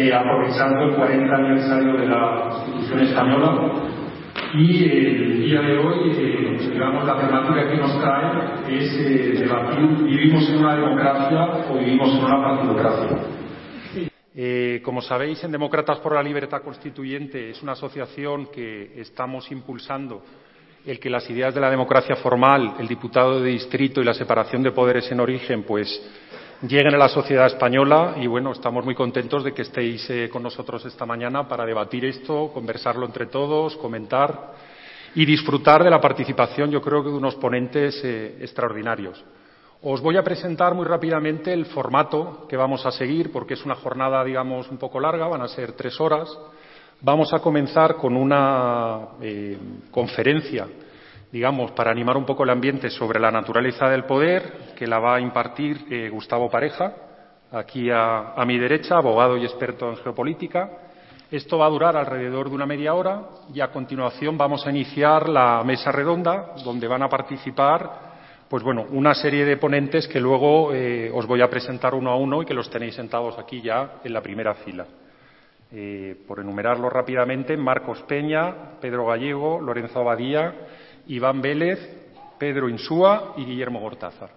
eh, aprovechando el 40 aniversario de la Constitución Española. Y el día de hoy, eh, digamos, la temática que nos trae es eh, debatir, ¿vivimos en una democracia o vivimos en una partidocracia? Eh, como sabéis, en Demócratas por la Libertad Constituyente es una asociación que estamos impulsando el que las ideas de la democracia formal, el diputado de distrito y la separación de poderes en origen, pues lleguen a la sociedad española y bueno, estamos muy contentos de que estéis eh, con nosotros esta mañana para debatir esto, conversarlo entre todos, comentar y disfrutar de la participación, yo creo que de unos ponentes eh, extraordinarios. Os voy a presentar muy rápidamente el formato que vamos a seguir, porque es una jornada, digamos, un poco larga, van a ser tres horas. Vamos a comenzar con una eh, conferencia, digamos, para animar un poco el ambiente sobre la naturaleza del poder, que la va a impartir eh, Gustavo Pareja, aquí a, mi derecha, abogado y experto en geopolítica. Esto va a durar alrededor de una media hora y a continuación vamos a iniciar la mesa redonda, donde van a participar pues bueno, una serie de ponentes que luego eh, os voy a presentar uno a uno y que los tenéis sentados aquí ya en la primera fila. Eh, por enumerarlo rápidamente, Marcos Peña, Pedro Gallego, Lorenzo Abadía, Iván Vélez, Pedro Insúa y Guillermo Gortázar.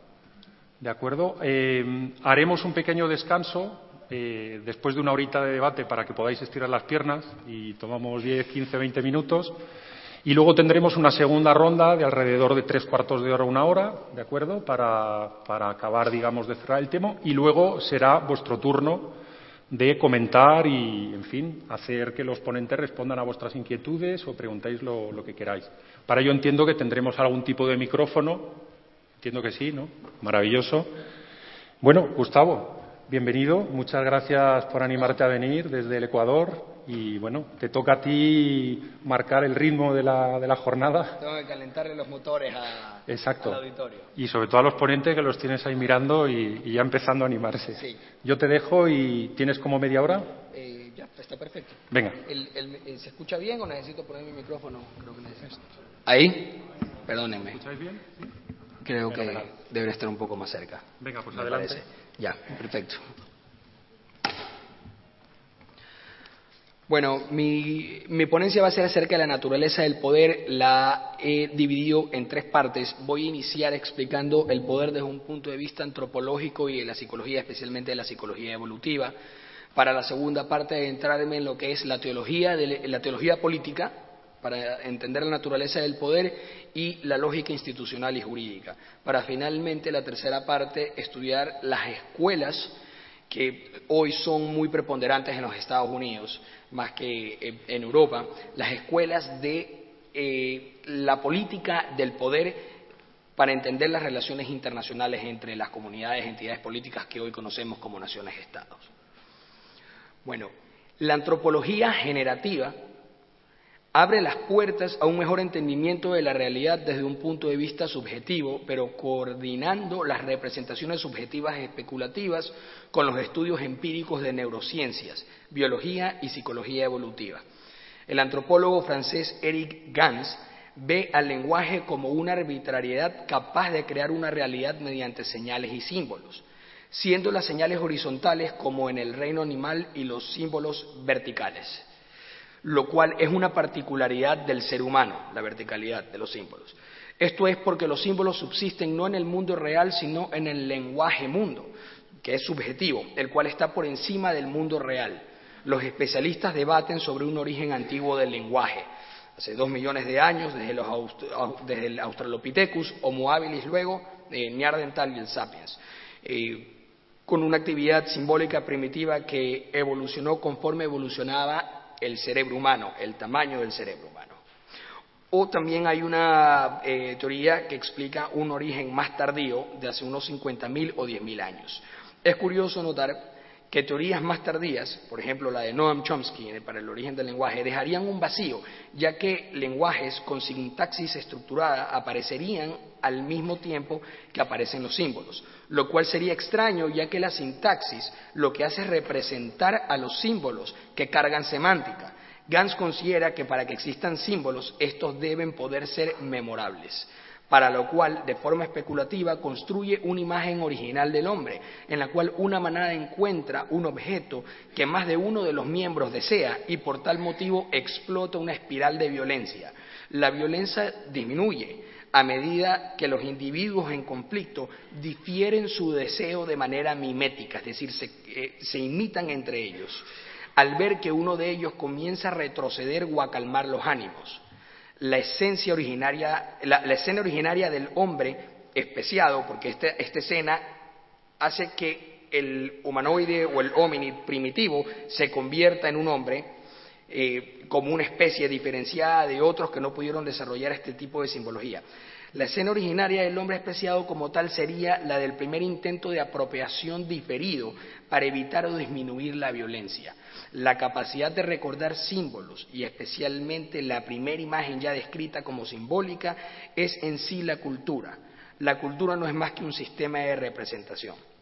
¿De acuerdo? Eh, haremos un pequeño descanso eh, después de una horita de debate para que podáis estirar las piernas y tomamos 10, 15, 20 minutos. Y luego tendremos una segunda ronda de alrededor de tres cuartos de hora, una hora, ¿de acuerdo? Para, para acabar, digamos, de cerrar el tema. Y luego será vuestro turno de comentar y, en fin, hacer que los ponentes respondan a vuestras inquietudes o preguntéis lo, lo que queráis. Para ello entiendo que tendremos algún tipo de micrófono. Entiendo que sí, ¿no? Maravilloso. Bueno, Gustavo, bienvenido. Muchas gracias por animarte a venir desde el Ecuador. Y bueno, te toca a ti marcar el ritmo de la, de la jornada. Tengo que calentarle los motores a, Exacto. al auditorio. Y sobre todo a los ponentes que los tienes ahí mirando y, y ya empezando a animarse. Sí. Yo te dejo y tienes como media hora. Eh, ya, está perfecto. Venga. El- el- el- ¿Se escucha bien o necesito poner mi micrófono? Creo que necesito. ¿Ahí? Perdónenme. ¿Escucháis bien? Creo que debería estar un poco más cerca. Venga, pues adelante. parece. Ya, perfecto. Bueno, mi, mi ponencia va a ser acerca de la naturaleza del poder. La he dividido en tres partes. Voy a iniciar explicando el poder desde un punto de vista antropológico y de la psicología, especialmente de la psicología evolutiva. Para la segunda parte, adentrarme en lo que es la teología, de la teología política, para entender la naturaleza del poder y la lógica institucional y jurídica. Para finalmente, la tercera parte, estudiar las escuelas que hoy son muy preponderantes en los Estados Unidos, más que eh, en Europa, las escuelas de eh, la política del poder para entender las relaciones internacionales entre las comunidades, entidades políticas que hoy conocemos como naciones-estados. Bueno, la antropología generativa abre las puertas a un mejor entendimiento de la realidad desde un punto de vista subjetivo, pero coordinando las representaciones subjetivas especulativas con los estudios empíricos de neurociencias, biología y psicología evolutiva. El antropólogo francés Eric Gans ve al lenguaje como una arbitrariedad capaz de crear una realidad mediante señales y símbolos, siendo las señales horizontales como en el reino animal y los símbolos verticales lo cual es una particularidad del ser humano, la verticalidad de los símbolos. Esto es porque los símbolos subsisten no en el mundo real, sino en el lenguaje mundo, que es subjetivo, el cual está por encima del mundo real. Los especialistas debaten sobre un origen antiguo del lenguaje. Hace dos millones de años, desde, los el Australopithecus, Homo habilis, luego eh, y el Sapiens. Eh, con una actividad simbólica primitiva que evolucionó conforme evolucionaba el cerebro humano, el tamaño del cerebro humano. O también hay una eh, teoría que explica un origen más tardío de hace unos 50.000 o 10.000 años. Es curioso notar que teorías más tardías, por ejemplo la de Noam Chomsky eh, para el origen del lenguaje, dejarían un vacío, ya que lenguajes con sintaxis estructurada aparecerían al mismo tiempo que aparecen los símbolos, lo cual sería extraño, ya que la sintaxis lo que hace es representar a los símbolos que cargan semántica. Gans considera que para que existan símbolos, estos deben poder ser memorables. para lo cual, de forma especulativa, construye una imagen original del hombre, en la cual una manada encuentra un objeto que más de uno de los miembros desea y por tal motivo explota una espiral de violencia. La violencia disminuye a medida que los individuos en conflicto difieren su deseo de manera mimética, es decir, se, eh, se imitan entre ellos, al ver que uno de ellos comienza a retroceder o a calmar los ánimos. La esencia originaria, la, escena originaria del hombre especiado, porque esta escena hace que el humanoide o el hominid primitivo se convierta en un hombre eh, como una especie diferenciada de otros que no pudieron desarrollar este tipo de simbología. La escena originaria del hombre especiado como tal sería la del primer intento de apropiación diferido para evitar o disminuir la violencia. La capacidad de recordar símbolos y especialmente la primera imagen ya descrita como simbólica es en sí la cultura. La cultura no es más que un sistema de representación.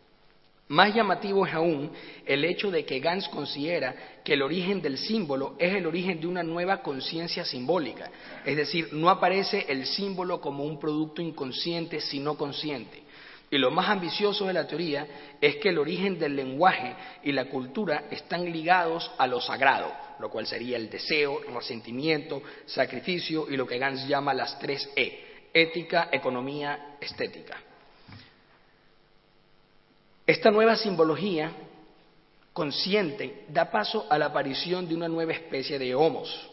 Más llamativo es aún el hecho de que Gans considera que el origen del símbolo es el origen de una nueva conciencia simbólica, es decir, no aparece el símbolo como un producto inconsciente, sino consciente. Y lo más ambicioso de la teoría es que el origen del lenguaje y la cultura están ligados a lo sagrado, lo cual sería el deseo, resentimiento, sacrificio y lo que Gans llama las tres E, ética, economía, estética. Esta nueva simbología consciente da paso a la aparición de una nueva especie de homos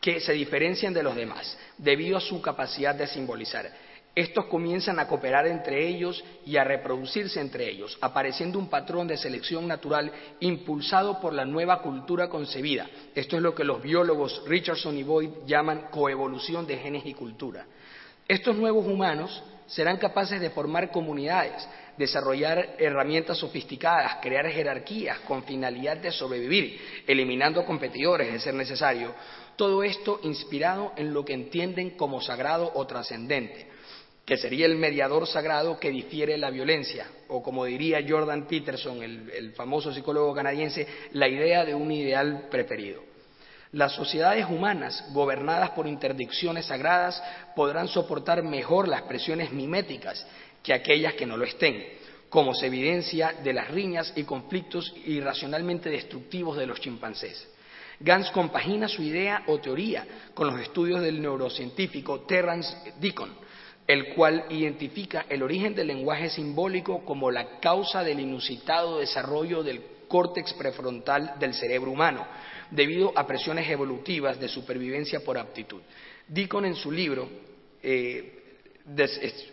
que se diferencian de los demás debido a su capacidad de simbolizar estos comienzan a cooperar entre ellos y a reproducirse entre ellos, apareciendo un patrón de selección natural impulsado por la nueva cultura concebida. Esto es lo que los biólogos Richardson y Boyd llaman coevolución de genes y cultura. Estos nuevos humanos serán capaces de formar comunidades, desarrollar herramientas sofisticadas, crear jerarquías con finalidad de sobrevivir, eliminando competidores de ser necesario. Todo esto inspirado en lo que entienden como sagrado o trascendente que sería el mediador sagrado que difiere la violencia, o como diría Jordan Peterson, el, famoso psicólogo canadiense, la idea de un ideal preferido. Las sociedades humanas, gobernadas por interdicciones sagradas, podrán soportar mejor las presiones miméticas que aquellas que no lo estén, como se evidencia de las riñas y conflictos irracionalmente destructivos de los chimpancés. Gans compagina su idea o teoría con los estudios del neurocientífico Terrance Deacon, el cual identifica el origen del lenguaje simbólico como la causa del inusitado desarrollo del córtex prefrontal del cerebro humano, debido a presiones evolutivas de supervivencia por aptitud. Deacon en su libro eh,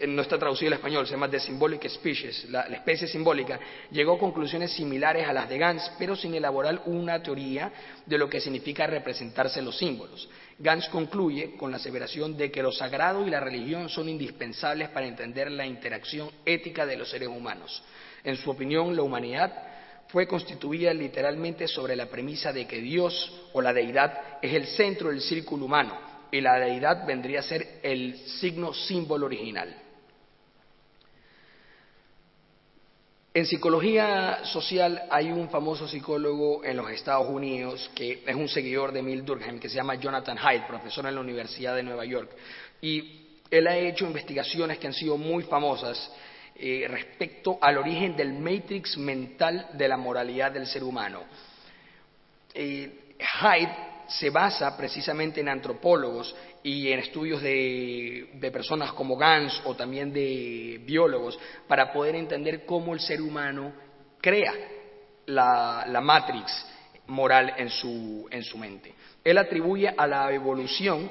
no está traducido al español, se llama The Symbolic Species, la, especie simbólica, llegó a conclusiones similares a las de Gans, pero sin elaborar una teoría de lo que significa representarse los símbolos. Gans concluye con la aseveración de que lo sagrado y la religión son indispensables para entender la interacción ética de los seres humanos. En su opinión, la humanidad fue constituida literalmente sobre la premisa de que Dios o la deidad es el centro del círculo humano y la deidad vendría a ser el signo símbolo original. En psicología social hay un famoso psicólogo en los Estados Unidos que es un seguidor de Emil Durkheim que se llama Jonathan Haidt, profesor en la Universidad de Nueva York. Y él ha hecho investigaciones que han sido muy famosas eh, respecto al origen del matrix mental de la moralidad del ser humano. Eh, Haidt se basa precisamente en antropólogos y en estudios de, personas como Gans o también de biólogos para poder entender cómo el ser humano crea la, la matrix moral en su, en su mente. Él atribuye a la evolución,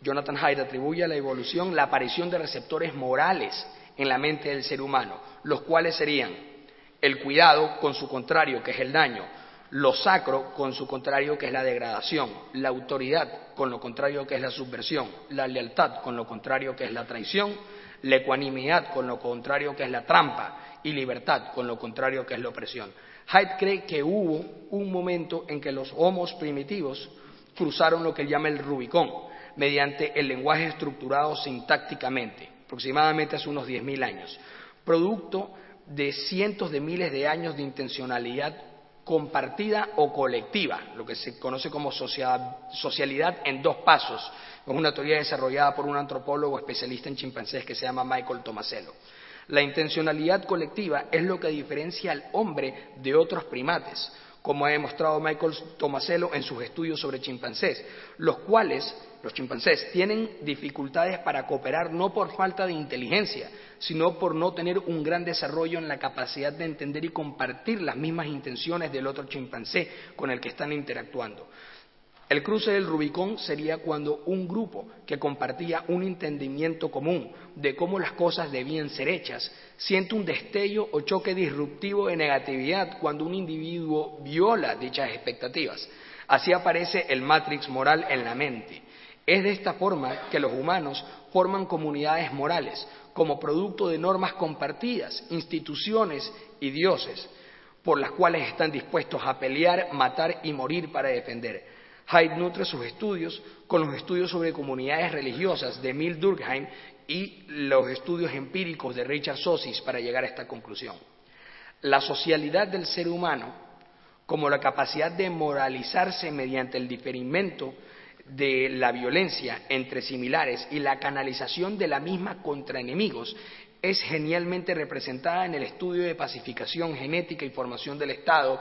Jonathan Haidt atribuye a la evolución la aparición de receptores morales en la mente del ser humano, los cuales serían el cuidado con su contrario, que es el daño, lo sacro con su contrario que es la degradación, la autoridad con lo contrario que es la subversión, la lealtad con lo contrario que es la traición, la ecuanimidad con lo contrario que es la trampa y libertad con lo contrario que es la opresión. Haidt cree que hubo un momento en que los homos primitivos cruzaron lo que él llama el Rubicón, mediante el lenguaje estructurado sintácticamente, aproximadamente hace unos 10.000 años, producto de cientos de miles de años de intencionalidad compartida o colectiva, lo que se conoce como socialidad en dos pasos. Es una teoría desarrollada por un antropólogo especialista en chimpancés que se llama Michael Tomasello. La intencionalidad colectiva es lo que diferencia al hombre de otros primates, como ha demostrado Michael Tomasello en sus estudios sobre chimpancés, los cuales, los chimpancés, tienen dificultades para cooperar no por falta de inteligencia, sino por no tener un gran desarrollo en la capacidad de entender y compartir las mismas intenciones del otro chimpancé con el que están interactuando. El cruce del Rubicón sería cuando un grupo que compartía un entendimiento común de cómo las cosas debían ser hechas siente un destello o choque disruptivo de negatividad cuando un individuo viola dichas expectativas. Así aparece el matrix moral en la mente. Es de esta forma que los humanos forman comunidades morales, como producto de normas compartidas, instituciones y dioses, por las cuales están dispuestos a pelear, matar y morir para defender. Hyde nutre sus estudios con los estudios sobre comunidades religiosas de Emil Durkheim y los estudios empíricos de Richard Sosis para llegar a esta conclusión. La socialidad del ser humano, como la capacidad de moralizarse mediante el diferimento de la violencia entre similares y la canalización de la misma contra enemigos, es genialmente representada en el estudio de pacificación genética y formación del Estado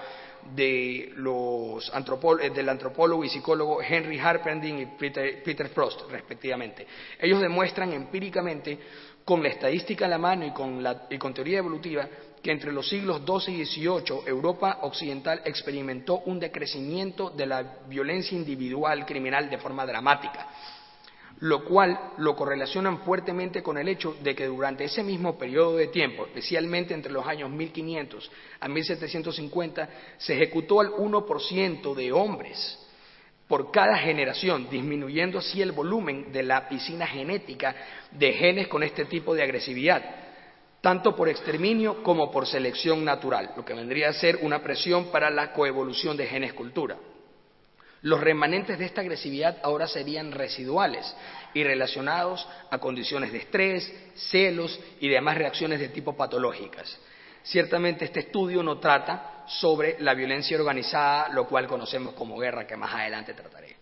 de los eh, del antropólogo y psicólogo Henry Harpending y Peter, Frost, respectivamente. Ellos demuestran empíricamente, con la estadística a la mano y con, la, y con teoría evolutiva, que entre los siglos XII y XVIII Europa occidental experimentó un decrecimiento de la violencia individual criminal de forma dramática lo cual lo correlacionan fuertemente con el hecho de que durante ese mismo periodo de tiempo, especialmente entre los años 1500 a 1750, se ejecutó al 1% de hombres por cada generación, disminuyendo así el volumen de la piscina genética de genes con este tipo de agresividad, tanto por exterminio como por selección natural, lo que vendría a ser una presión para la coevolución de genes cultura. Los remanentes de esta agresividad ahora serían residuales y relacionados a condiciones de estrés, celos y demás reacciones de tipo patológicas. Ciertamente este estudio no trata sobre la violencia organizada, lo cual conocemos como guerra, que más adelante trataré.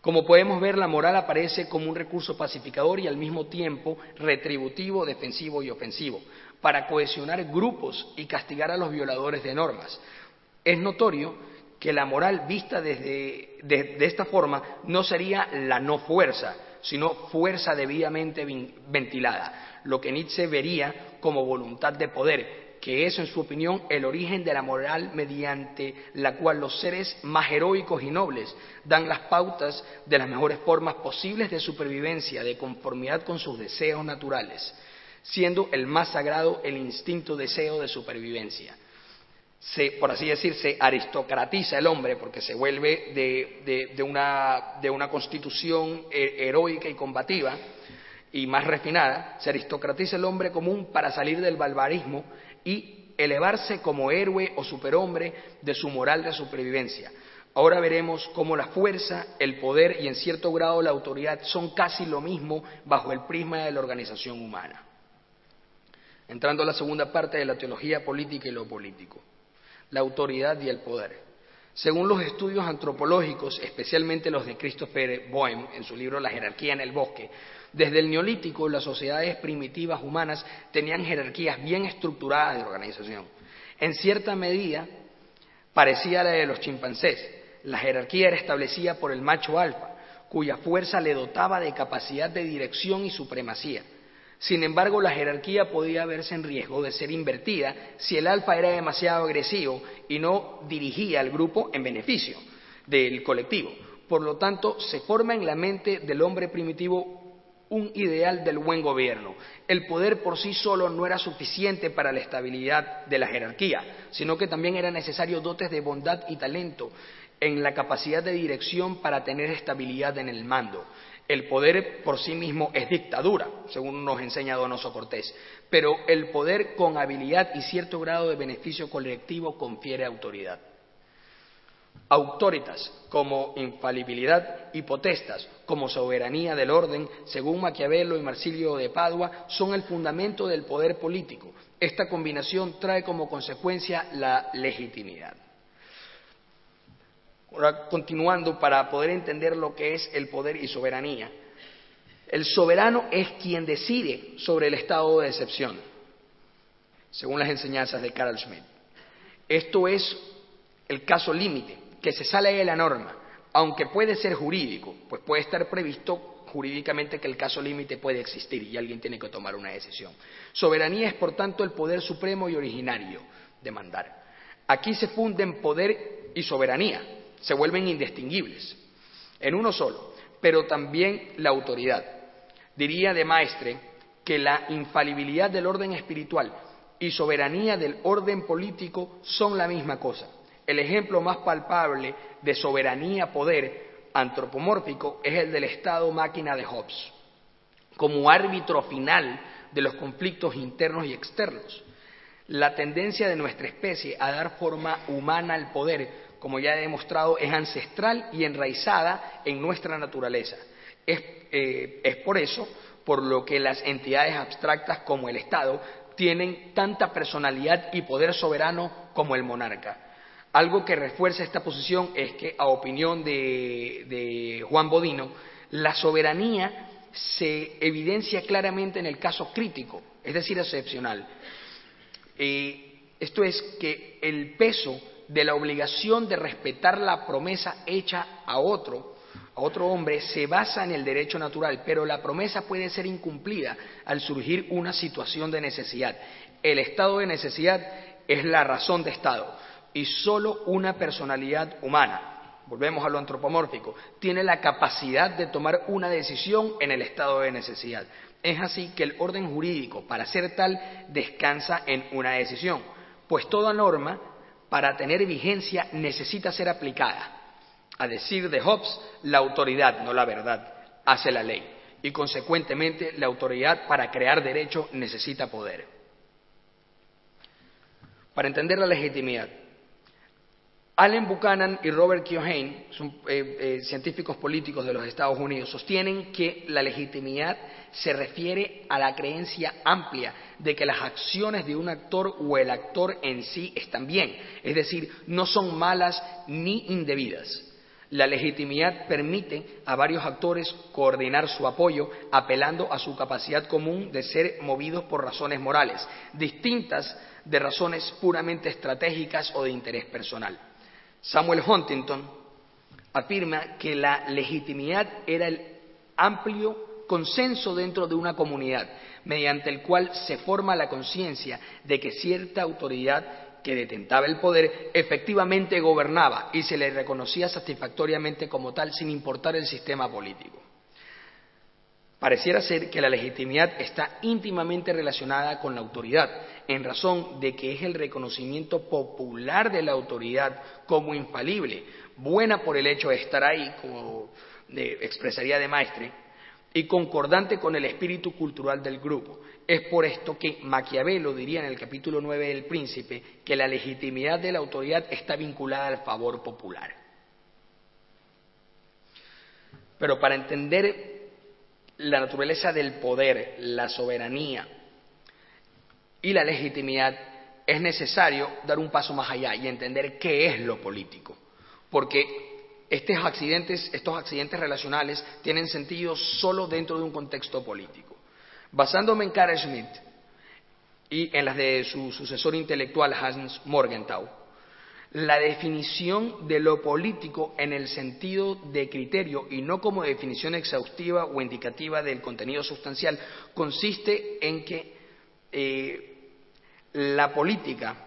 Como podemos ver, la moral aparece como un recurso pacificador y al mismo tiempo retributivo, defensivo y ofensivo, para cohesionar grupos y castigar a los violadores de normas. Es notorio que la moral vista desde, de, esta forma no sería la no fuerza, sino fuerza debidamente ventilada, lo que Nietzsche vería como voluntad de poder, que es, en su opinión, el origen de la moral mediante la cual los seres más heroicos y nobles dan las pautas de las mejores formas posibles de supervivencia, de conformidad con sus deseos naturales, siendo el más sagrado el instinto deseo de supervivencia se, por así decir, se aristocratiza el hombre porque se vuelve de, una, constitución heroica y combativa y más refinada, se aristocratiza el hombre común para salir del barbarismo y elevarse como héroe o superhombre de su moral de supervivencia. Ahora veremos cómo la fuerza, el poder y en cierto grado la autoridad son casi lo mismo bajo el prisma de la organización humana. Entrando a la segunda parte de la teología política y lo político la autoridad y el poder. Según los estudios antropológicos, especialmente los de Christopher Boehm en su libro La jerarquía en el bosque, desde el neolítico las sociedades primitivas humanas tenían jerarquías bien estructuradas de organización. En cierta medida parecía la de los chimpancés. La jerarquía era establecida por el macho alfa, cuya fuerza le dotaba de capacidad de dirección y supremacía. Sin embargo, la jerarquía podía verse en riesgo de ser invertida si el alfa era demasiado agresivo y no dirigía al grupo en beneficio del colectivo. Por lo tanto, se forma en la mente del hombre primitivo un ideal del buen gobierno. El poder por sí solo no era suficiente para la estabilidad de la jerarquía, sino que también era necesario dotes de bondad y talento en la capacidad de dirección para tener estabilidad en el mando. El poder por sí mismo es dictadura, según nos enseña Donoso Cortés, pero el poder con habilidad y cierto grado de beneficio colectivo confiere autoridad. Autoritas como infalibilidad y potestas como soberanía del orden, según Maquiavelo y Marsilio de Padua, son el fundamento del poder político. Esta combinación trae como consecuencia la legitimidad. Continuando para poder entender lo que es el poder y soberanía. El soberano es quien decide sobre el estado de excepción, según las enseñanzas de Carl Schmitt. Esto es el caso límite, que se sale de la norma, aunque puede ser jurídico, pues puede estar previsto jurídicamente que el caso límite puede existir y alguien tiene que tomar una decisión. Soberanía es, por tanto, el poder supremo y originario de mandar. Aquí se funden poder y soberanía, se vuelven indistinguibles en uno solo, pero también la autoridad. Diría de Maestre que la infalibilidad del orden espiritual y soberanía del orden político son la misma cosa. El ejemplo más palpable de soberanía-poder antropomórfico es el del Estado máquina de Hobbes, como árbitro final de los conflictos internos y externos. La tendencia de nuestra especie a dar forma humana al poder como ya he demostrado, es ancestral y enraizada en nuestra naturaleza. Eh, es, por eso por lo que las entidades abstractas como el Estado tienen tanta personalidad y poder soberano como el monarca. Algo que refuerza esta posición es que, a opinión de, Juan Bodino, la soberanía se evidencia claramente en el caso crítico, es decir, excepcional. Eh, esto es que el peso de la obligación de respetar la promesa hecha a otro, a otro hombre, se basa en el derecho natural, pero la promesa puede ser incumplida al surgir una situación de necesidad. El estado de necesidad es la razón de Estado y solo una personalidad humana, volvemos a lo antropomórfico, tiene la capacidad de tomar una decisión en el estado de necesidad. Es así que el orden jurídico, para ser tal, descansa en una decisión, pues toda norma para tener vigencia necesita ser aplicada. A decir de Hobbes, la autoridad, no la verdad, hace la ley y consecuentemente la autoridad para crear derecho necesita poder. Para entender la legitimidad, Allen Buchanan y Robert Keohane, eh, eh, científicos políticos de los Estados Unidos, sostienen que la legitimidad se refiere a la creencia amplia de que las acciones de un actor o el actor en sí están bien, es decir, no son malas ni indebidas. La legitimidad permite a varios actores coordinar su apoyo apelando a su capacidad común de ser movidos por razones morales, distintas de razones puramente estratégicas o de interés personal. Samuel Huntington afirma que la legitimidad era el amplio consenso dentro de una comunidad, mediante el cual se forma la conciencia de que cierta autoridad que detentaba el poder efectivamente gobernaba y se le reconocía satisfactoriamente como tal sin importar el sistema político. Pareciera ser que la legitimidad está íntimamente relacionada con la autoridad, en razón de que es el reconocimiento popular de la autoridad como infalible, buena por el hecho de estar ahí, como expresaría de Maestre, y concordante con el espíritu cultural del grupo. Es por esto que Maquiavelo diría en el capítulo 9 del Príncipe que la legitimidad de la autoridad está vinculada al favor popular. Pero para entender la naturaleza del poder, la soberanía y la legitimidad, es necesario dar un paso más allá y entender qué es lo político. Porque estos accidentes, estos accidentes relacionales tienen sentido solo dentro de un contexto político. Basándome en Carl Schmitt y en las de su sucesor intelectual Hans Morgenthau, la definición de lo político en el sentido de criterio y no como definición exhaustiva o indicativa del contenido sustancial consiste en que eh, la política,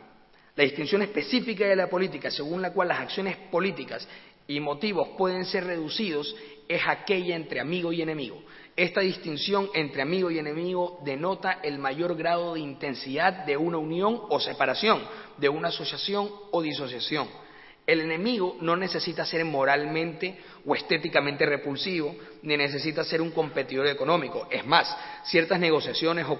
la distinción específica de la política según la cual las acciones políticas y motivos pueden ser reducidos es aquella entre amigo y enemigo. Esta distinción entre amigo y enemigo denota el mayor grado de intensidad de una unión o separación, de una asociación o disociación. El enemigo no necesita ser moralmente o estéticamente repulsivo, ni necesita ser un competidor económico. Es más, ciertas negociaciones o,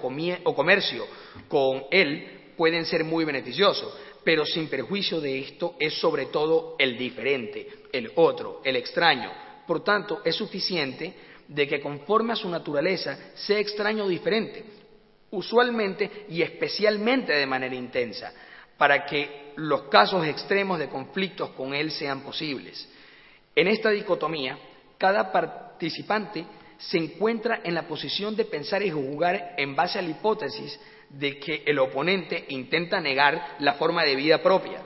comercio con él pueden ser muy beneficiosos, pero sin perjuicio de esto es sobre todo el diferente, el otro, el extraño. Por tanto, es suficiente de que conforme a su naturaleza sea extraño o diferente, usualmente y especialmente de manera intensa, para que los casos extremos de conflictos con él sean posibles. En esta dicotomía, cada participante se encuentra en la posición de pensar y jugar en base a la hipótesis de que el oponente intenta negar la forma de vida propia,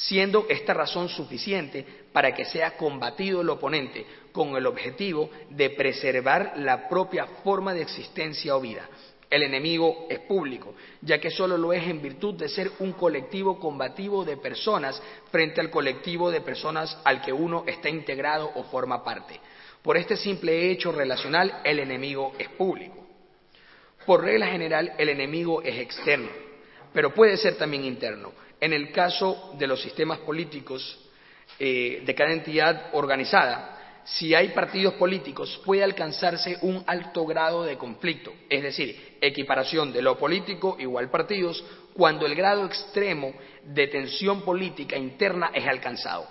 siendo esta razón suficiente para que sea combatido el oponente con el objetivo de preservar la propia forma de existencia o vida. El enemigo es público, ya que solo lo es en virtud de ser un colectivo combativo de personas frente al colectivo de personas al que uno está integrado o forma parte. Por este simple hecho relacional, el enemigo es público. Por regla general, el enemigo es externo, pero puede ser también interno. En el caso de los sistemas políticos eh, de cada entidad organizada, si hay partidos políticos, puede alcanzarse un alto grado de conflicto, es decir, equiparación de lo político igual partidos, cuando el grado extremo de tensión política interna es alcanzado.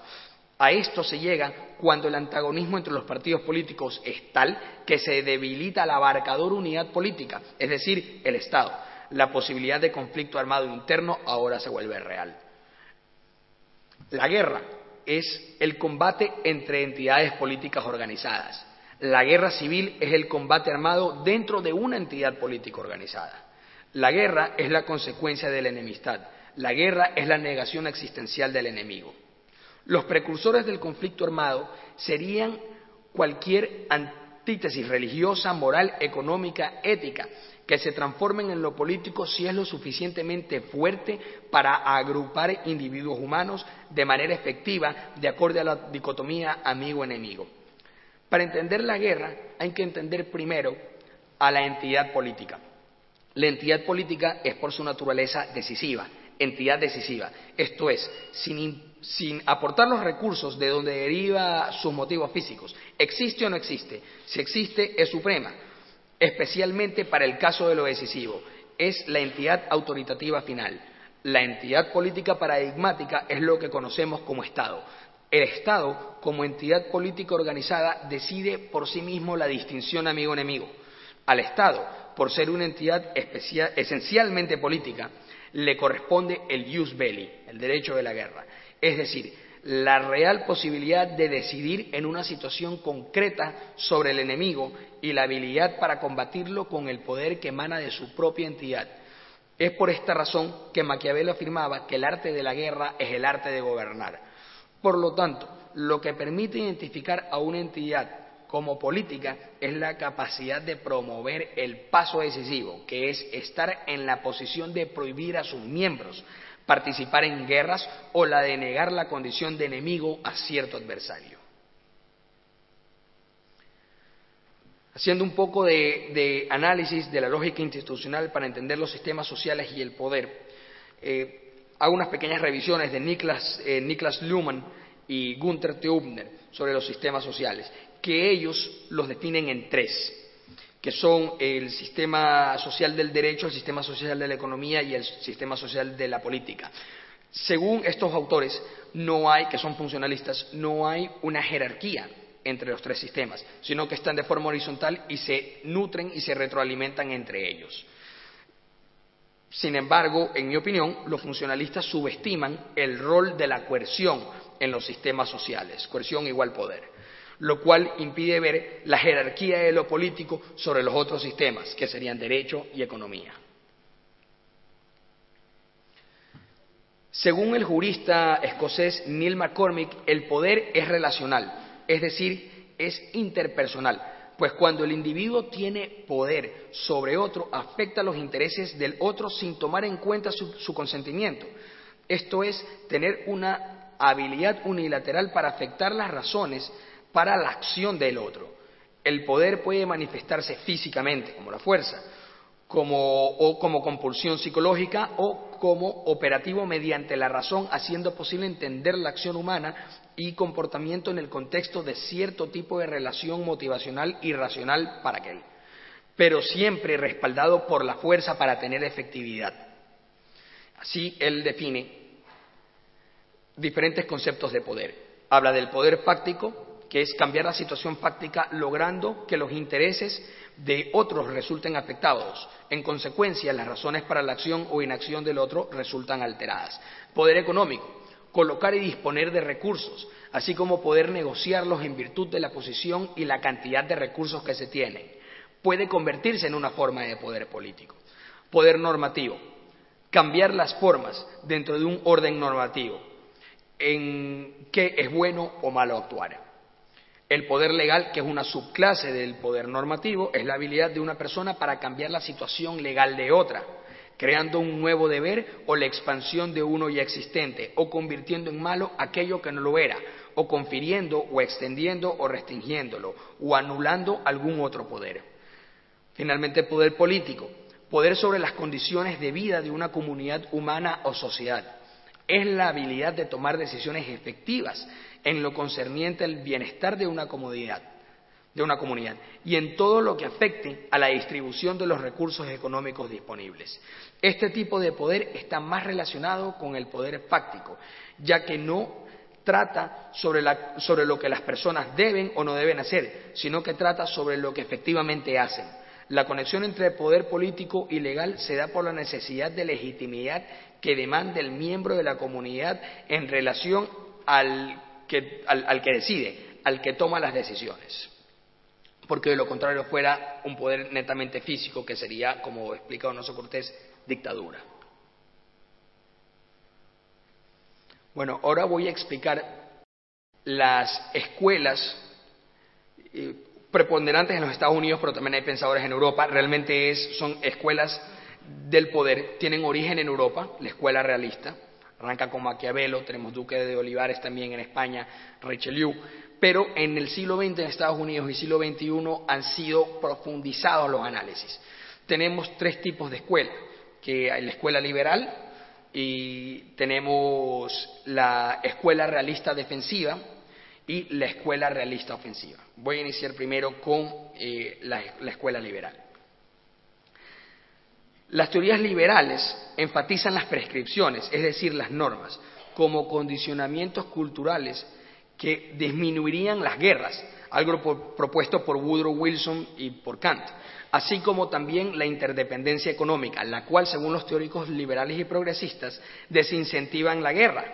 A esto se llega cuando el antagonismo entre los partidos políticos es tal que se debilita la abarcadora unidad política, es decir, el Estado. La posibilidad de conflicto armado interno ahora se vuelve real. La guerra es el combate entre entidades políticas organizadas. La guerra civil es el combate armado dentro de una entidad política organizada. La guerra es la consecuencia de la enemistad. La guerra es la negación existencial del enemigo. Los precursores del conflicto armado serían cualquier antítesis religiosa, moral, económica, ética, que se transformen en lo político si es lo suficientemente fuerte para agrupar individuos humanos de manera efectiva, de acuerdo a la dicotomía amigo-enemigo. Para entender la guerra hay que entender primero a la entidad política. La entidad política es por su naturaleza decisiva, entidad decisiva. Esto es, sin sin aportar los recursos de donde deriva sus motivos físicos. ¿Existe o no existe? Si existe, es suprema, especialmente para el caso de lo decisivo. Es la entidad autoritativa final. La entidad política paradigmática es lo que conocemos como Estado. El Estado, como entidad política organizada, decide por sí mismo la distinción amigo-enemigo. Al Estado, por ser una entidad esencialmente política, le corresponde el jus belli, el derecho de la guerra. Es decir, la real posibilidad de decidir en una situación concreta sobre el enemigo y la habilidad para combatirlo con el poder que emana de su propia entidad. Es por esta razón que Maquiavelo afirmaba que el arte de la guerra es el arte de gobernar. Por lo tanto, lo que permite identificar a una entidad como política es la capacidad de promover el paso decisivo, que es estar en la posición de prohibir a sus miembros participar en guerras o la de negar la condición de enemigo a cierto adversario. Haciendo un poco de, análisis de la lógica institucional para entender los sistemas sociales y el poder, eh, hago unas pequeñas revisiones de Niklas, eh, Niklas Luhmann y Gunther Teubner sobre los sistemas sociales, que ellos los definen en tres que son el sistema social del derecho, el sistema social de la economía y el sistema social de la política. Según estos autores, no hay, que son funcionalistas, no hay una jerarquía entre los tres sistemas, sino que están de forma horizontal y se nutren y se retroalimentan entre ellos. Sin embargo, en mi opinión, los funcionalistas subestiman el rol de la coerción en los sistemas sociales, coerción igual poder lo cual impide ver la jerarquía de lo político sobre los otros sistemas, que serían derecho y economía. Según el jurista escocés Neil McCormick, el poder es relacional, es decir, es interpersonal, pues cuando el individuo tiene poder sobre otro, afecta los intereses del otro sin tomar en cuenta su, su consentimiento. Esto es, tener una habilidad unilateral para afectar las razones para la acción del otro. El poder puede manifestarse físicamente, como la fuerza, como, o como compulsión psicológica o como operativo mediante la razón, haciendo posible entender la acción humana y comportamiento en el contexto de cierto tipo de relación motivacional y racional para aquel, pero siempre respaldado por la fuerza para tener efectividad. Así él define diferentes conceptos de poder. Habla del poder fáctico, que es cambiar la situación fáctica logrando que los intereses de otros resulten afectados. En consecuencia, las razones para la acción o inacción del otro resultan alteradas. Poder económico, colocar y disponer de recursos, así como poder negociarlos en virtud de la posición y la cantidad de recursos que se tienen. Puede convertirse en una forma de poder político. Poder normativo, cambiar las formas dentro de un orden normativo en qué es bueno o malo actuar. El poder legal, que es una subclase del poder normativo, es la habilidad de una persona para cambiar la situación legal de otra, creando un nuevo deber o la expansión de uno ya existente, o convirtiendo en malo aquello que no lo era, o confiriendo o extendiendo o restringiéndolo, o anulando algún otro poder. Finalmente, el poder político, poder sobre las condiciones de vida de una comunidad humana o sociedad. Es la habilidad de tomar decisiones efectivas en lo concerniente al bienestar de una comunidad, de una comunidad y en todo lo que afecte a la distribución de los recursos económicos disponibles. Este tipo de poder está más relacionado con el poder fáctico, ya que no trata sobre, sobre lo que las personas deben o no deben hacer, sino que trata sobre lo que efectivamente hacen. La conexión entre poder político y legal se da por la necesidad de legitimidad que demanda el miembro de la comunidad en relación al que, al, que decide, al que toma las decisiones. Porque de lo contrario fuera un poder netamente físico que sería, como explica Donoso Cortés, dictadura. Bueno, ahora voy a explicar las escuelas eh, preponderantes en los Estados Unidos, pero también hay pensadores en Europa. Realmente es, son escuelas del poder, tienen origen en Europa, la escuela realista, arranca con Maquiavelo, tenemos Duque de Olivares también en España, Richelieu, pero en el siglo XX en Estados Unidos y siglo XXI han sido profundizados los análisis. Tenemos tres tipos de escuela, que hay la escuela liberal y tenemos la escuela realista defensiva y la escuela realista ofensiva. Voy a iniciar primero con eh, la escuela liberal. Las teorías liberales enfatizan las prescripciones, es decir, las normas, como condicionamientos culturales que disminuirían las guerras, algo propuesto por Woodrow Wilson y por Kant, así como también la interdependencia económica, la cual, según los teóricos liberales y progresistas, desincentivan la guerra,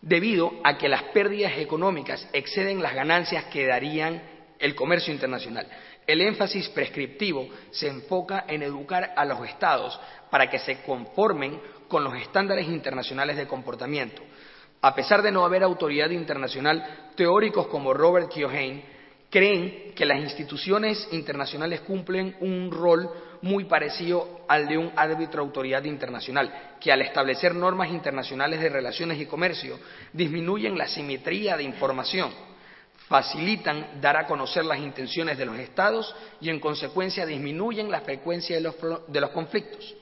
debido a que las pérdidas económicas exceden las ganancias que darían el comercio internacional. El énfasis prescriptivo se enfoca en educar a los estados para que se conformen con los estándares internacionales de comportamiento. A pesar de no haber autoridad internacional, teóricos como Robert Keohane creen que las instituciones internacionales cumplen un rol muy parecido al de un árbitro autoridad internacional, que al establecer normas internacionales de relaciones y comercio disminuyen la simetría de información facilitan dar a conocer las intenciones de los estados y en consecuencia disminuyen la frecuencia de los, conflictos.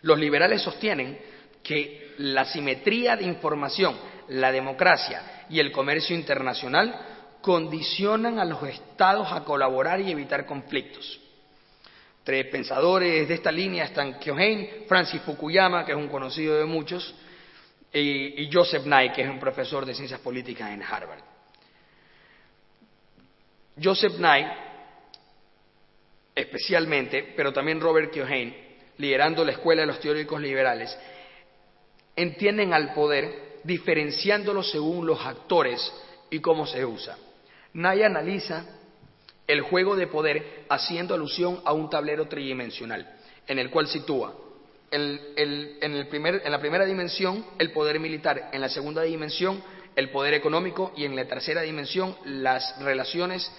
Los liberales sostienen que la simetría de información, la democracia y el comercio internacional condicionan a los estados a colaborar y evitar conflictos. Tres pensadores de esta línea están Keohane, Francis Fukuyama, que es un conocido de muchos, y Joseph Nye, que es un profesor de ciencias políticas en Harvard. Joseph Nye, especialmente, pero también Robert Keohane, liderando la escuela de los teóricos liberales, entienden al poder diferenciándolo según los actores y cómo se usa. Nye analiza el juego de poder haciendo alusión a un tablero tridimensional, en el cual sitúa en, en la primera dimensión el poder militar, en la segunda dimensión el poder económico y en la tercera dimensión las relaciones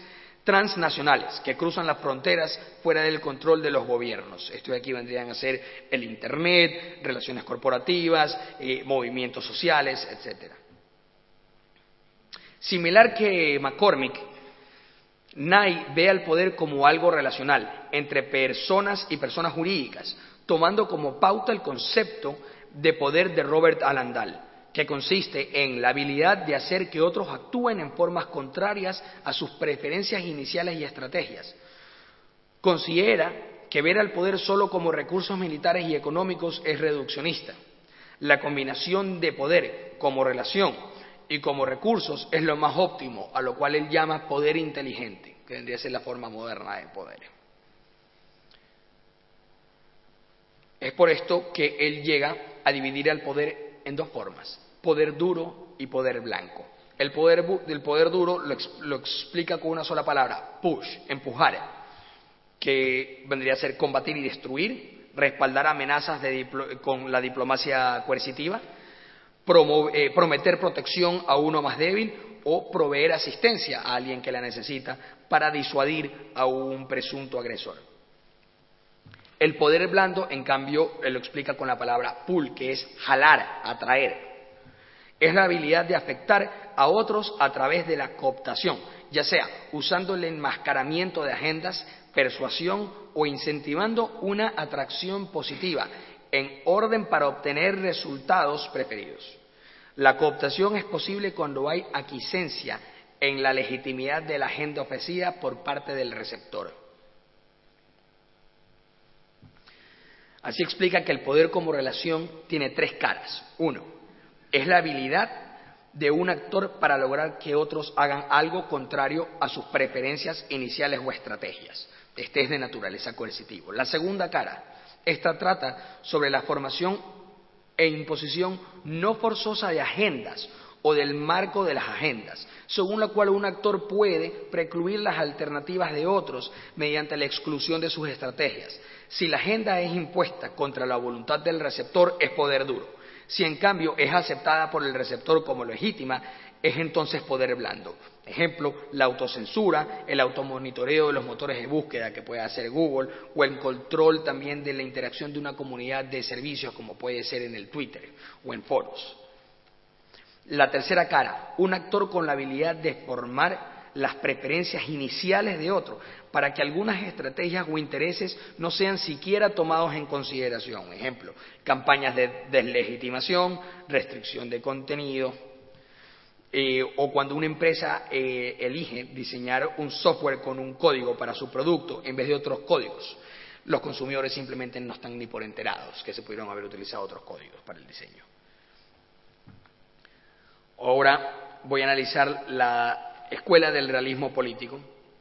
transnacionales que cruzan las fronteras fuera del control de los gobiernos. Esto de aquí vendrían a ser el Internet, relaciones corporativas, eh, movimientos sociales, etc. Similar que McCormick, Nye ve al poder como algo relacional entre personas y personas jurídicas, tomando como pauta el concepto de poder de Robert Alandal que consiste en la habilidad de hacer que otros actúen en formas contrarias a sus preferencias iniciales y estrategias. Considera que ver al poder solo como recursos militares y económicos es reduccionista. La combinación de poder como relación y como recursos es lo más óptimo, a lo cual él llama poder inteligente, que vendría a ser la forma moderna de poder. Es por esto que él llega a dividir el poder en dos formas, poder duro y poder blanco. El poder, poder duro lo, lo, explica con una sola palabra, push, empujar, que vendría a ser combatir y destruir, respaldar amenazas con la diplomacia coercitiva, eh, prometer protección a uno más débil o proveer asistencia a alguien que la necesita para disuadir a un presunto agresor. El poder blando, en cambio, lo explica con la palabra pull, que es jalar, atraer. Es la habilidad de afectar a otros a través de la cooptación, ya sea usando el enmascaramiento de agendas, persuasión o incentivando una atracción positiva en orden para obtener resultados preferidos. La cooptación es posible cuando hay aquiescencia en la legitimidad de la agenda ofrecida por parte del receptor. Así explica que el poder como relación tiene tres caras. Uno, es la habilidad de un actor para lograr que otros hagan algo contrario a sus preferencias iniciales o estrategias. Este es de naturaleza coercitivo. La segunda cara, esta trata sobre la formación e imposición no forzosa de agendas o del marco de las agendas, según la cual un actor puede precluir las alternativas de otros mediante la exclusión de sus estrategias. Si la agenda es impuesta contra la voluntad del receptor, es poder duro. Si en cambio es aceptada por el receptor como legítima, es entonces poder blando. Ejemplo, la autocensura, el automonitoreo de los motores de búsqueda que puede hacer Google o el control también de la interacción de una comunidad de servicios como puede ser en el Twitter o en foros. La tercera cara, un actor con la habilidad de formar las preferencias iniciales de otro, para que algunas estrategias o intereses no sean siquiera tomados en consideración. Ejemplo, campañas de deslegitimación, restricción de contenido, eh, o cuando una empresa eh, elige diseñar un software con un código para su producto en vez de otros códigos, los consumidores simplemente no están ni por enterados que se pudieron haber utilizado otros códigos para el diseño. Ahora voy a analizar la escuela del realismo político,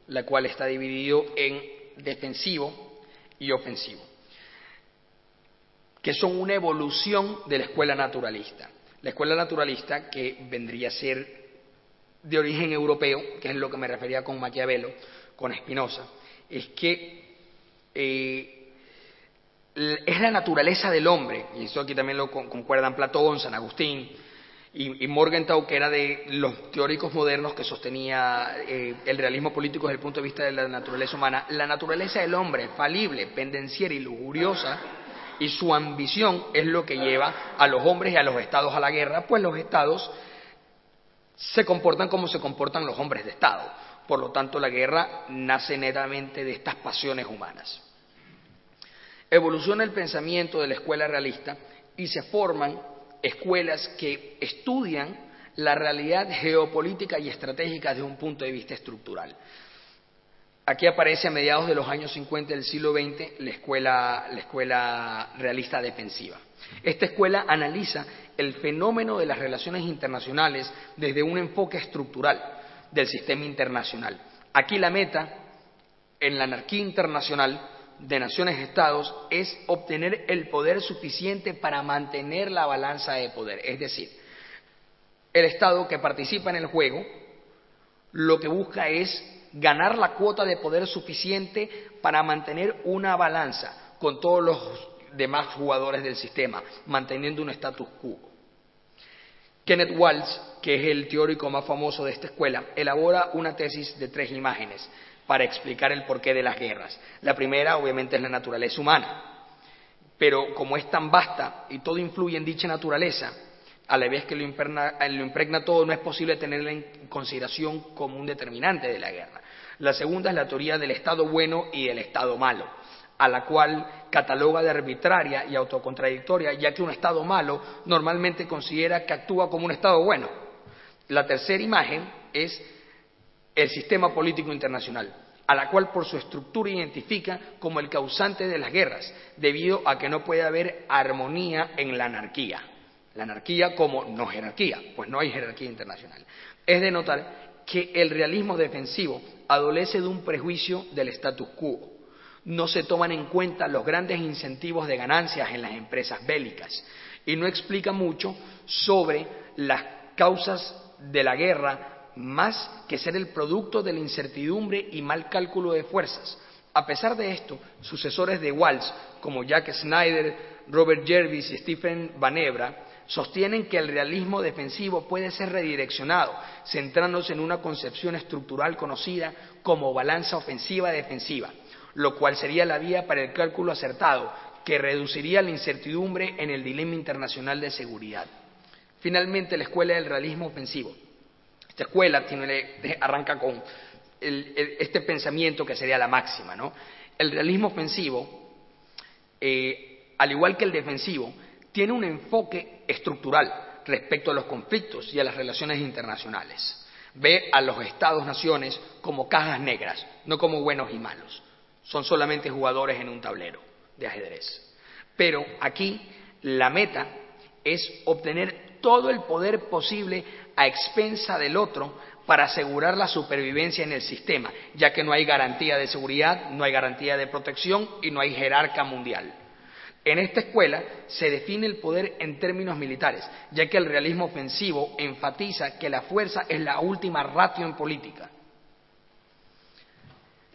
la cual está dividido en defensivo y ofensivo, que son una evolución de la escuela naturalista. La escuela naturalista, que vendría a ser de origen europeo, que es lo que me refería con Maquiavelo, con Spinoza, es que eh, es la naturaleza del hombre, y eso aquí también lo concuerdan Platón, San Agustín y, Morgenthau, que era de los teóricos modernos que sostenía eh, el realismo político desde el punto de vista de la naturaleza humana, la naturaleza del hombre, falible, pendenciera y lujuriosa, y su ambición es lo que lleva a los hombres y a los estados a la guerra, pues los estados se comportan como se comportan los hombres de Estado. Por lo tanto, la guerra nace netamente de estas pasiones humanas. Evoluciona el pensamiento de la escuela realista y se forman escuelas que estudian la realidad geopolítica y estratégica desde un punto de vista estructural. Aquí aparece a mediados de los años 50 del siglo XX la escuela, la escuela realista defensiva. Esta escuela analiza el fenómeno de las relaciones internacionales desde un enfoque estructural del sistema internacional. Aquí la meta en la anarquía internacional de naciones-estados es obtener el poder suficiente para mantener la balanza de poder. Es decir, el Estado que participa en el juego lo que busca es ganar la cuota de poder suficiente para mantener una balanza con todos los demás jugadores del sistema, manteniendo un status quo. Kenneth Waltz, que es el teórico más famoso de esta escuela, elabora una tesis de tres imágenes para explicar el porqué de las guerras. La primera, obviamente, es la naturaleza humana, pero como es tan vasta y todo influye en dicha naturaleza, a la vez que lo impregna, todo, no es posible tenerla en consideración como un determinante de la guerra. La segunda es la teoría del Estado bueno y del Estado malo, a la cual cataloga de arbitraria y autocontradictoria, ya que un Estado malo normalmente considera que actúa como un Estado bueno. La tercera imagen es el sistema político internacional, a la cual por su estructura identifica como el causante de las guerras, debido a que no puede haber armonía en la anarquía. La anarquía como no jerarquía, pues no hay jerarquía internacional. Es de notar que el realismo defensivo adolece de un prejuicio del status quo. No se toman en cuenta los grandes incentivos de ganancias en las empresas bélicas y no explica mucho sobre las causas de la guerra más que ser el producto de la incertidumbre y mal cálculo de fuerzas. A pesar de esto, sucesores de Walsh, como Jack Snyder, Robert Jervis y Stephen Banebra, sostienen que el realismo defensivo puede ser redireccionado, centrándose en una concepción estructural conocida como balanza ofensiva-defensiva, lo cual sería la vía para el cálculo acertado, que reduciría la incertidumbre en el dilema internacional de seguridad. Finalmente, la escuela del realismo ofensivo. Esta escuela arranca con este pensamiento que sería la máxima. ¿no? El realismo ofensivo, eh, al igual que el defensivo, tiene un enfoque estructural respecto a los conflictos y a las relaciones internacionales. Ve a los estados-naciones como cajas negras, no como buenos y malos. Son solamente jugadores en un tablero de ajedrez. Pero aquí la meta es obtener todo el poder posible a expensa del otro para asegurar la supervivencia en el sistema, ya que no hay garantía de seguridad, no hay garantía de protección y no hay jerarca mundial. En esta escuela se define el poder en términos militares, ya que el realismo ofensivo enfatiza que la fuerza es la última ratio en política.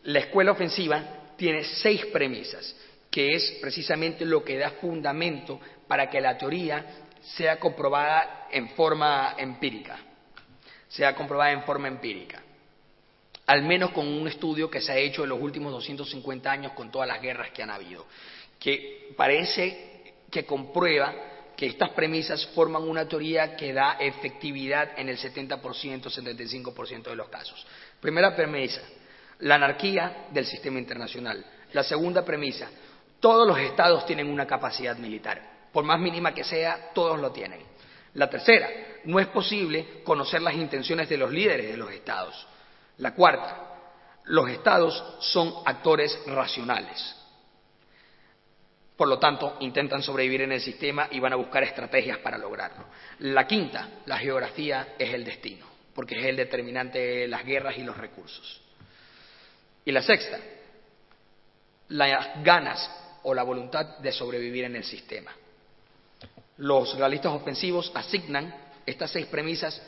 La escuela ofensiva tiene seis premisas, que es precisamente lo que da fundamento para que la teoría sea comprobada en forma empírica, sea comprobada en forma empírica, al menos con un estudio que se ha hecho en los últimos 250 años con todas las guerras que han habido que parece que comprueba que estas premisas forman una teoría que da efectividad en el 70%, 75% de los casos. Primera premisa, la anarquía del sistema internacional. La segunda premisa, todos los estados tienen una capacidad militar. Por más mínima que sea, todos lo tienen. La tercera, no es posible conocer las intenciones de los líderes de los estados. La cuarta, los estados son actores racionales. Por lo tanto, intentan sobrevivir en el sistema y van a buscar estrategias para lograrlo. La quinta, la geografía es el destino, porque es el determinante de las guerras y los recursos. Y la sexta, las ganas o la voluntad de sobrevivir en el sistema. Los realistas ofensivos asignan estas seis premisas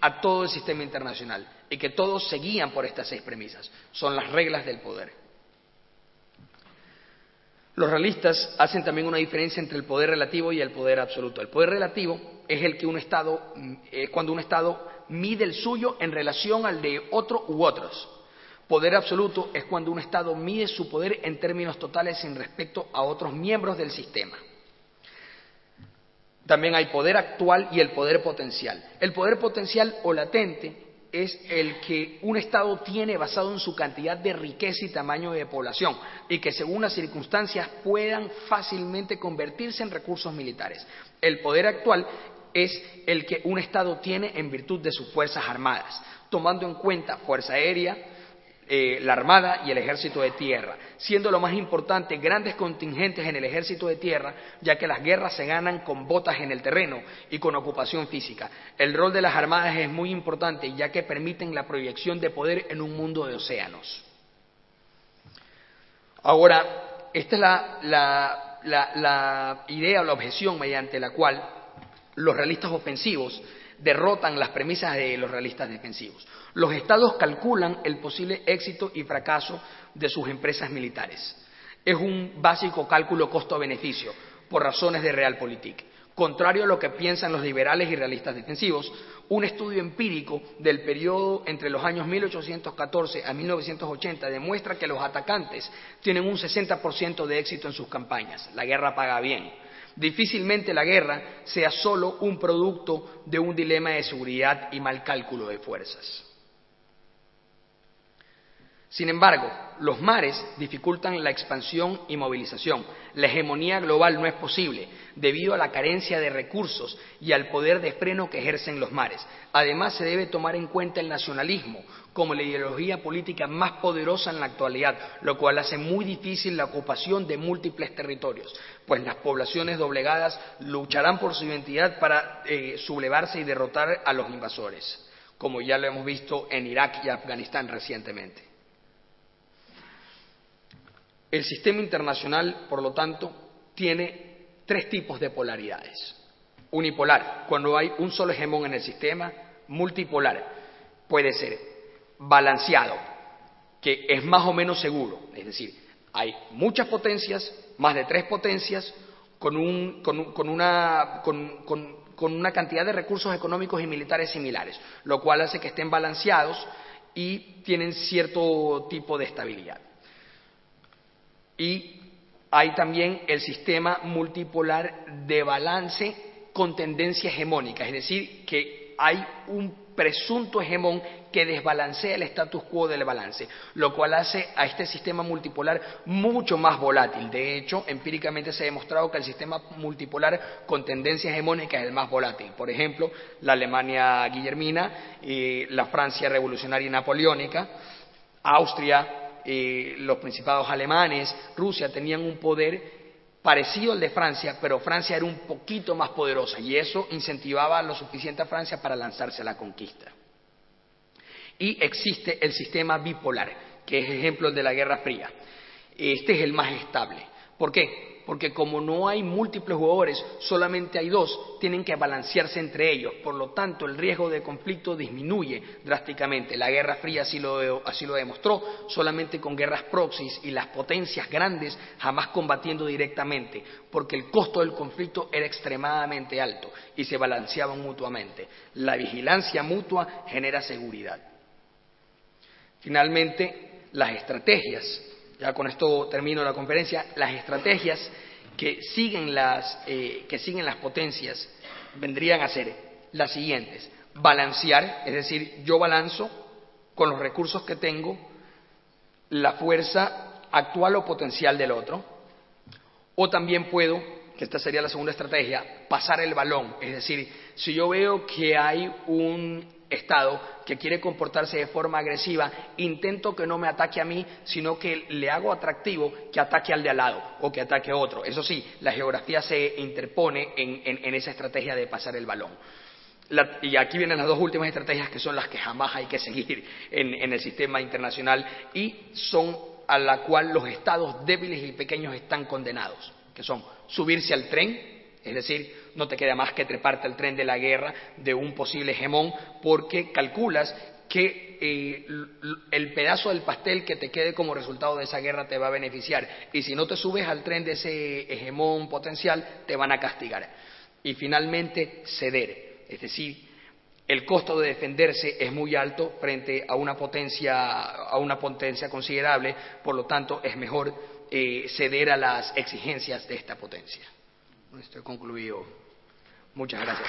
a todo el sistema internacional y que todos se guían por estas seis premisas. Son las reglas del poder. Los realistas hacen también una diferencia entre el poder relativo y el poder absoluto. El poder relativo es el que un Estado, eh, cuando un Estado mide el suyo en relación al de otro u otros. Poder absoluto es cuando un Estado mide su poder en términos totales en respecto a otros miembros del sistema. También hay poder actual y el poder potencial. El poder potencial o latente es el que un Estado tiene basado en su cantidad de riqueza y tamaño de población y que según las circunstancias puedan fácilmente convertirse en recursos militares. El poder actual es el que un Estado tiene en virtud de sus fuerzas armadas, tomando en cuenta fuerza aérea, eh, la Armada y el Ejército de Tierra, siendo lo más importante grandes contingentes en el Ejército de Tierra, ya que las guerras se ganan con botas en el terreno y con ocupación física. El rol de las Armadas es muy importante, ya que permiten la proyección de poder en un mundo de océanos. Ahora, esta es la, la idea o la objeción mediante la cual los realistas ofensivos derrotan las premisas de los realistas defensivos. Los estados calculan el posible éxito y fracaso de sus empresas militares. Es un básico cálculo costo-beneficio por razones de realpolitik. Contrario a lo que piensan los liberales y realistas defensivos, un estudio empírico del periodo entre los años 1814 a 1980 demuestra que los atacantes tienen un 60% de éxito en sus campañas. La guerra paga bien. Difícilmente la guerra sea solo un producto de un dilema de seguridad y mal cálculo de fuerzas. Sin embargo, los mares dificultan la expansión y movilización. La hegemonía global no es posible debido a la carencia de recursos y al poder de freno que ejercen los mares. Además, se debe tomar en cuenta el nacionalismo como la ideología política más poderosa en la actualidad, lo cual hace muy difícil la ocupación de múltiples territorios, pues las poblaciones doblegadas lucharán por su identidad para eh, sublevarse y derrotar a los invasores, como ya lo hemos visto en Irak y Afganistán recientemente. El sistema internacional, por lo tanto, tiene tres tipos de polaridades. Unipolar, cuando hay un solo hegemón en el sistema. Multipolar, puede ser balanceado, que es más o menos seguro. Es decir, hay muchas potencias, más de tres potencias, con, una, con una cantidad de recursos económicos y militares similares, lo cual hace que estén balanceados y tienen cierto tipo de estabilidad. Y hay también el sistema multipolar de balance con tendencia hegemónica, es decir, que hay un presunto hegemón que desbalancea el status quo del balance, lo cual hace a este sistema multipolar mucho más volátil. De hecho, empíricamente se ha demostrado que el sistema multipolar con tendencia hegemónica es el más volátil. Por ejemplo, la Alemania guillermina, y la Francia revolucionaria y napoleónica, Austria, los principados alemanes, Rusia, tenían un poder parecido al de Francia, pero Francia era un poquito más poderosa y eso incentivaba lo suficiente a Francia para lanzarse a la conquista. Y existe el sistema bipolar, que es ejemplo de la Guerra Fría. Este es el más estable. ¿Por qué? Porque como no hay múltiples jugadores, solamente hay dos, tienen que balancearse entre ellos. Por lo tanto, el riesgo de conflicto disminuye drásticamente. La Guerra Fría así lo, así lo demostró, solamente con guerras proxies y las potencias grandes jamás combatiendo directamente, porque el costo del conflicto era extremadamente alto y se balanceaban mutuamente. La vigilancia mutua genera seguridad. Finalmente, las estrategias ya con esto termino la conferencia, las estrategias que siguen las, eh, que siguen las potencias vendrían a ser las siguientes. Balancear, es decir, yo balanzo con los recursos que tengo la fuerza actual o potencial del otro. O también puedo, que esta sería la segunda estrategia, pasar el balón. Es decir, si yo veo que hay un Estado que quiere comportarse de forma agresiva, intento que no me ataque a mí, sino que le hago atractivo que ataque al de al lado o que ataque a otro. Eso sí, la geografía se interpone en, esa estrategia de pasar el balón. y aquí vienen las dos últimas estrategias que son las que jamás hay que seguir en, el sistema internacional y son a la cual los estados débiles y pequeños están condenados, que son subirse al tren, es decir, no te queda más que treparte al tren de la guerra de un posible hegemón porque calculas que eh, el pedazo del pastel que te quede como resultado de esa guerra te va a beneficiar. Y si no te subes al tren de ese hegemón potencial, te van a castigar. Y finalmente, ceder. Es decir, el costo de defenderse es muy alto frente a una potencia, a una potencia considerable, por lo tanto, es mejor eh, ceder a las exigencias de esta potencia. Estoy concluido. Muchas gracias.